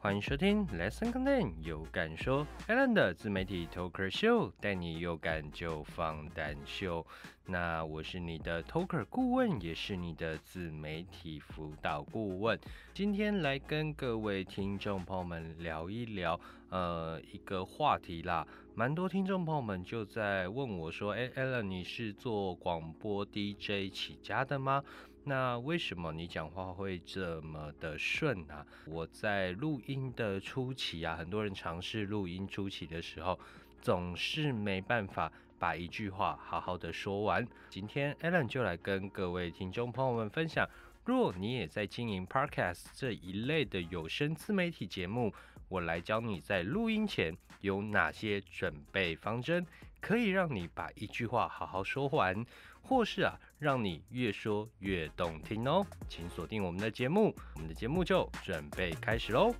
欢迎收听 Lesson Content 有感说 Alan 的自媒体 Talker Show，带你有感就放胆秀。那我是你的 Talker 顾问，也是你的自媒体辅导顾问。今天来跟各位听众朋友们聊一聊，呃，一个话题啦。蛮多听众朋友们就在问我说：“哎，Alan，你是做广播 DJ 起家的吗？”那为什么你讲话会这么的顺啊？我在录音的初期啊，很多人尝试录音初期的时候，总是没办法把一句话好好的说完。今天 Alan 就来跟各位听众朋友们分享，若你也在经营 Podcast 这一类的有声自媒体节目，我来教你在录音前有哪些准备方针，可以让你把一句话好好说完。或是啊，让你越说越动听哦，请锁定我们的节目，我们的节目就准备开始喽。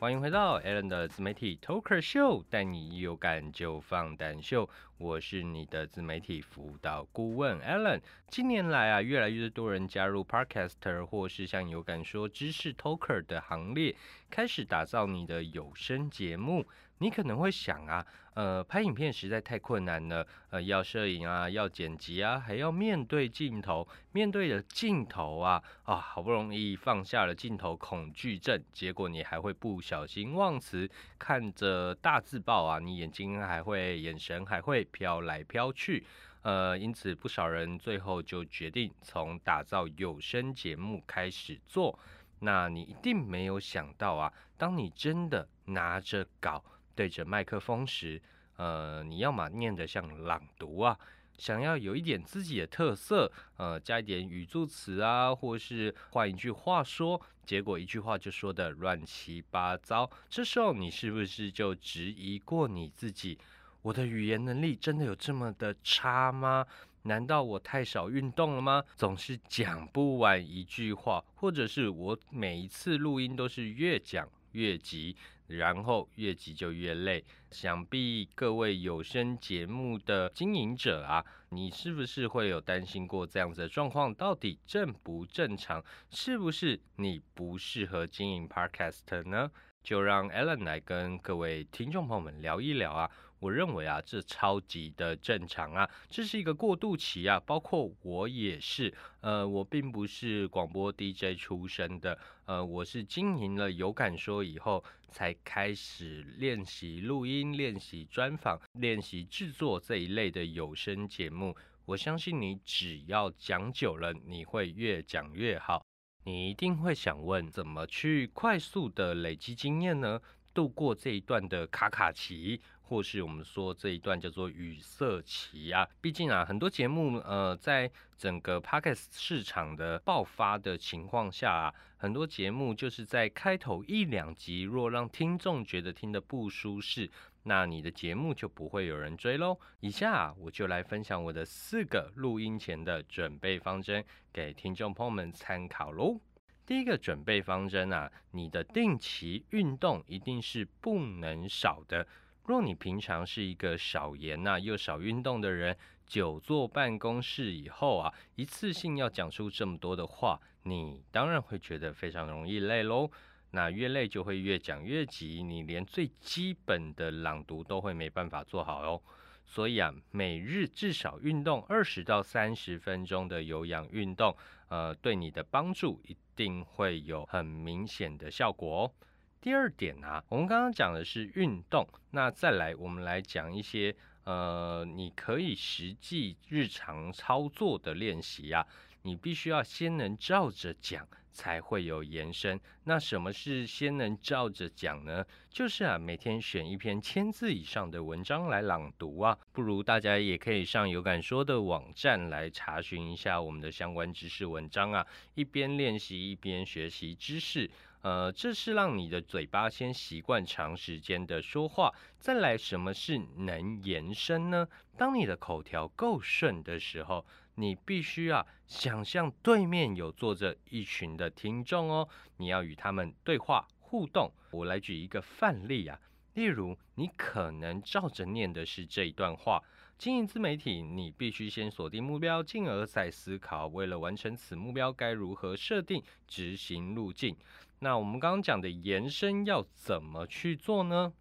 欢迎回到 Alan 的自媒体 Talker Show，带你有感就放胆秀。我是你的自媒体辅导顾问 Alan。近年来啊，越来越多人加入 Podcaster 或是像有感说知识 Talker 的行列，开始打造你的有声节目。你可能会想啊，呃，拍影片实在太困难了，呃，要摄影啊，要剪辑啊，还要面对镜头，面对着镜头啊，啊，好不容易放下了镜头恐惧症，结果你还会不小心忘词，看着大字报啊，你眼睛还会眼神还会飘来飘去，呃，因此不少人最后就决定从打造有声节目开始做。那你一定没有想到啊，当你真的拿着稿。对着麦克风时，呃，你要么念得像朗读啊，想要有一点自己的特色，呃，加一点语助词啊，或是换一句话说，结果一句话就说的乱七八糟。这时候你是不是就质疑过你自己？我的语言能力真的有这么的差吗？难道我太少运动了吗？总是讲不完一句话，或者是我每一次录音都是越讲越急？然后越急就越累，想必各位有声节目的经营者啊，你是不是会有担心过这样子的状况？到底正不正常？是不是你不适合经营 Podcast 呢？就让 Alan 来跟各位听众朋友们聊一聊啊。我认为啊，这超级的正常啊，这是一个过渡期啊。包括我也是，呃，我并不是广播 DJ 出身的，呃，我是经营了有感说以后，才开始练习录音、练习专访、练习制作这一类的有声节目。我相信你只要讲久了，你会越讲越好。你一定会想问，怎么去快速的累积经验呢？度过这一段的卡卡期？或是我们说这一段叫做语塞期啊，毕竟啊，很多节目呃，在整个 podcast 市场的爆发的情况下啊，很多节目就是在开头一两集，若让听众觉得听得不舒适，那你的节目就不会有人追喽。以下我就来分享我的四个录音前的准备方针，给听众朋友们参考喽。第一个准备方针啊，你的定期运动一定是不能少的。若你平常是一个少言呐又少运动的人，久坐办公室以后啊，一次性要讲出这么多的话，你当然会觉得非常容易累喽。那越累就会越讲越急，你连最基本的朗读都会没办法做好哦。所以啊，每日至少运动二十到三十分钟的有氧运动，呃，对你的帮助一定会有很明显的效果哦。第二点啊，我们刚刚讲的是运动，那再来我们来讲一些呃，你可以实际日常操作的练习啊。你必须要先能照着讲，才会有延伸。那什么是先能照着讲呢？就是啊，每天选一篇千字以上的文章来朗读啊。不如大家也可以上有感说的网站来查询一下我们的相关知识文章啊，一边练习一边学习知识。呃，这是让你的嘴巴先习惯长时间的说话，再来什么是能延伸呢？当你的口条够顺的时候，你必须啊想象对面有坐着一群的听众哦，你要与他们对话互动。我来举一个范例啊，例如，你可能照着念的是这一段话。经营自媒体，你必须先锁定目标，进而再思考为了完成此目标该如何设定执行路径。那我们刚刚讲的延伸要怎么去做呢？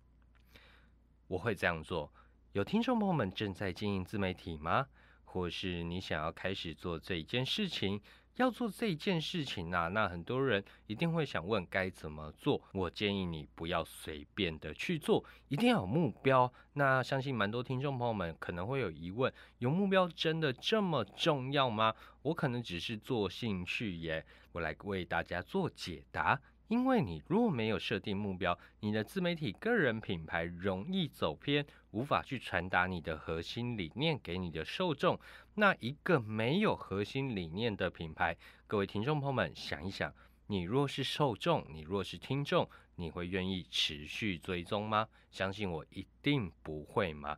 我会这样做。有听众朋友们正在经营自媒体吗？或是你想要开始做这一件事情？要做这一件事情啊，那很多人一定会想问该怎么做。我建议你不要随便的去做，一定要有目标。那相信蛮多听众朋友们可能会有疑问：有目标真的这么重要吗？我可能只是做兴趣耶。我来为大家做解答。因为你若没有设定目标，你的自媒体个人品牌容易走偏，无法去传达你的核心理念给你的受众。那一个没有核心理念的品牌，各位听众朋友们想一想，你若是受众，你若是听众，你会愿意持续追踪吗？相信我，一定不会吗？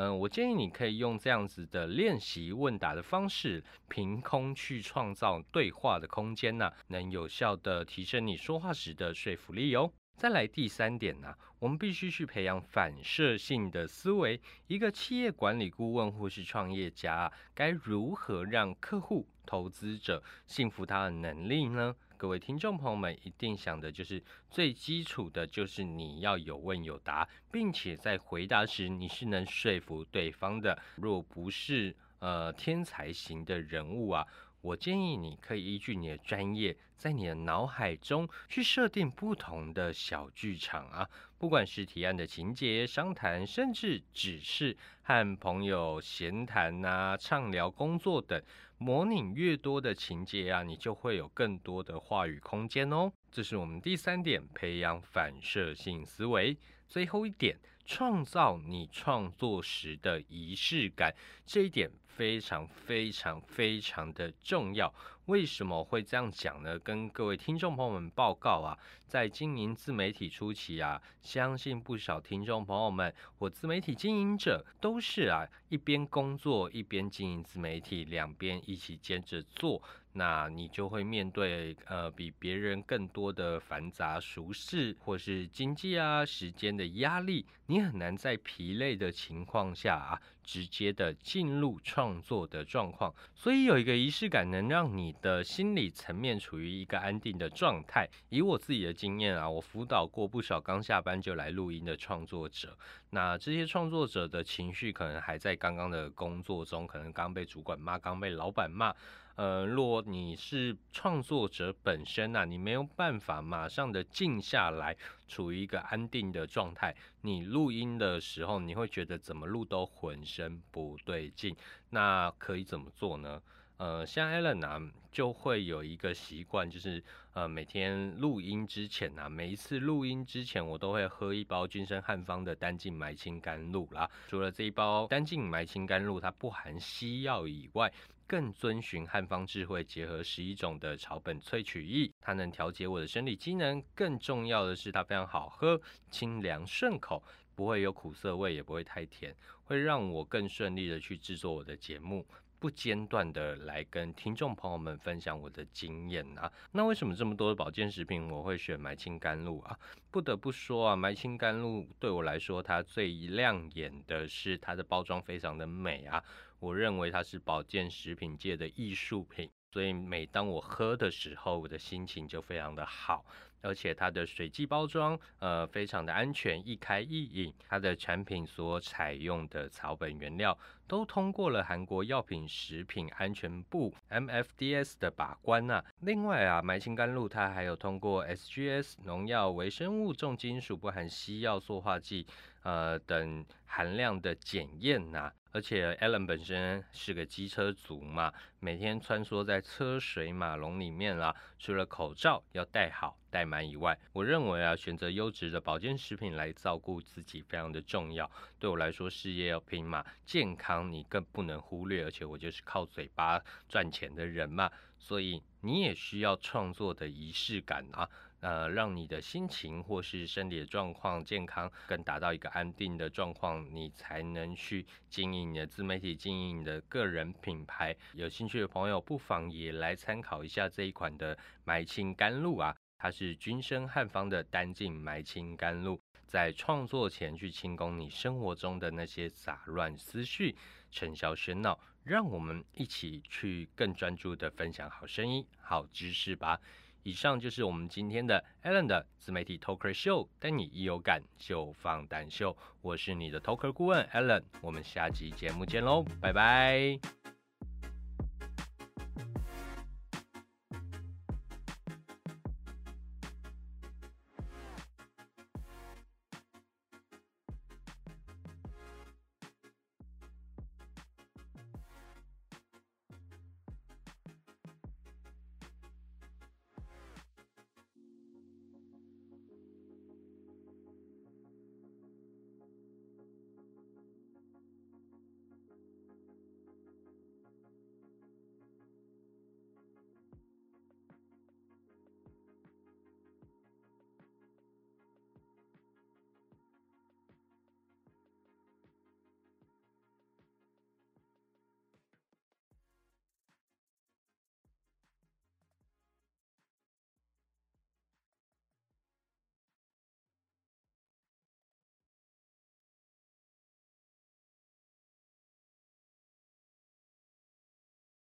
嗯，我建议你可以用这样子的练习问答的方式，凭空去创造对话的空间呢，能有效的提升你说话时的说服力哦。再来第三点呢，我们必须去培养反射性的思维。一个企业管理顾问或是创业家，该如何让客户、投资者信服他的能力呢？各位听众朋友们，一定想的就是最基础的，就是你要有问有答，并且在回答时你是能说服对方的。若不是呃天才型的人物啊，我建议你可以依据你的专业，在你的脑海中去设定不同的小剧场啊。不管是提案的情节、商谈，甚至只是和朋友闲谈呐、畅聊工作等，模拟越多的情节啊，你就会有更多的话语空间哦。这是我们第三点，培养反射性思维。最后一点，创造你创作时的仪式感，这一点非常非常非常的重要。为什么会这样讲呢？跟各位听众朋友们报告啊，在经营自媒体初期啊，相信不少听众朋友们或自媒体经营者都是啊，一边工作一边经营自媒体，两边一起兼着做。那你就会面对呃比别人更多的繁杂俗事，或是经济啊时间的压力，你很难在疲累的情况下啊，直接的进入创作的状况。所以有一个仪式感，能让你的心理层面处于一个安定的状态。以我自己的经验啊，我辅导过不少刚下班就来录音的创作者，那这些创作者的情绪可能还在刚刚的工作中，可能刚被主管骂，刚被老板骂。呃，若你是创作者本身呐，你没有办法马上的静下来，处于一个安定的状态。你录音的时候，你会觉得怎么录都浑身不对劲。那可以怎么做呢？呃，像 Allen 啊，就会有一个习惯，就是呃，每天录音之前呐，每一次录音之前，我都会喝一包君生汉方的单净埋青甘露啦。除了这一包单净埋青甘露，它不含西药以外，更遵循汉方智慧，结合十一种的草本萃取液，它能调节我的生理机能。更重要的是，它非常好喝，清凉顺口，不会有苦涩味，也不会太甜，会让我更顺利的去制作我的节目，不间断的来跟听众朋友们分享我的经验啊。那为什么这么多的保健食品我会选埋青甘露啊？不得不说啊，埋青甘露对我来说，它最亮眼的是它的包装非常的美啊。我认为它是保健食品界的艺术品，所以每当我喝的时候，我的心情就非常的好。而且它的水剂包装，呃，非常的安全，易开易饮。它的产品所采用的草本原料，都通过了韩国药品食品安全部 MFDS 的把关呐。另外啊，埋青甘露它还有通过 SGS 农药、微生物、重金属、不含西药、塑化剂，呃等含量的检验呐。而且 Alan 本身是个机车族嘛，每天穿梭在车水马龙里面啦，除了口罩要戴好戴满以外，我认为啊，选择优质的保健食品来照顾自己非常的重要。对我来说，事业要拼嘛，健康你更不能忽略。而且我就是靠嘴巴赚钱的人嘛，所以你也需要创作的仪式感啊。呃，让你的心情或是身体的状况健康，更达到一个安定的状况，你才能去经营你的自媒体，经营你的个人品牌。有兴趣的朋友，不妨也来参考一下这一款的埋青甘露啊，它是君生汉方的单净埋青甘露。在创作前去清空你生活中的那些杂乱思绪，尘嚣喧闹，让我们一起去更专注的分享好声音、好知识吧。以上就是我们今天的 Alan 的自媒体 Talker Show，带你一有感就放胆秀。我是你的 Talker 顾问 Alan，我们下集节目见喽，拜拜。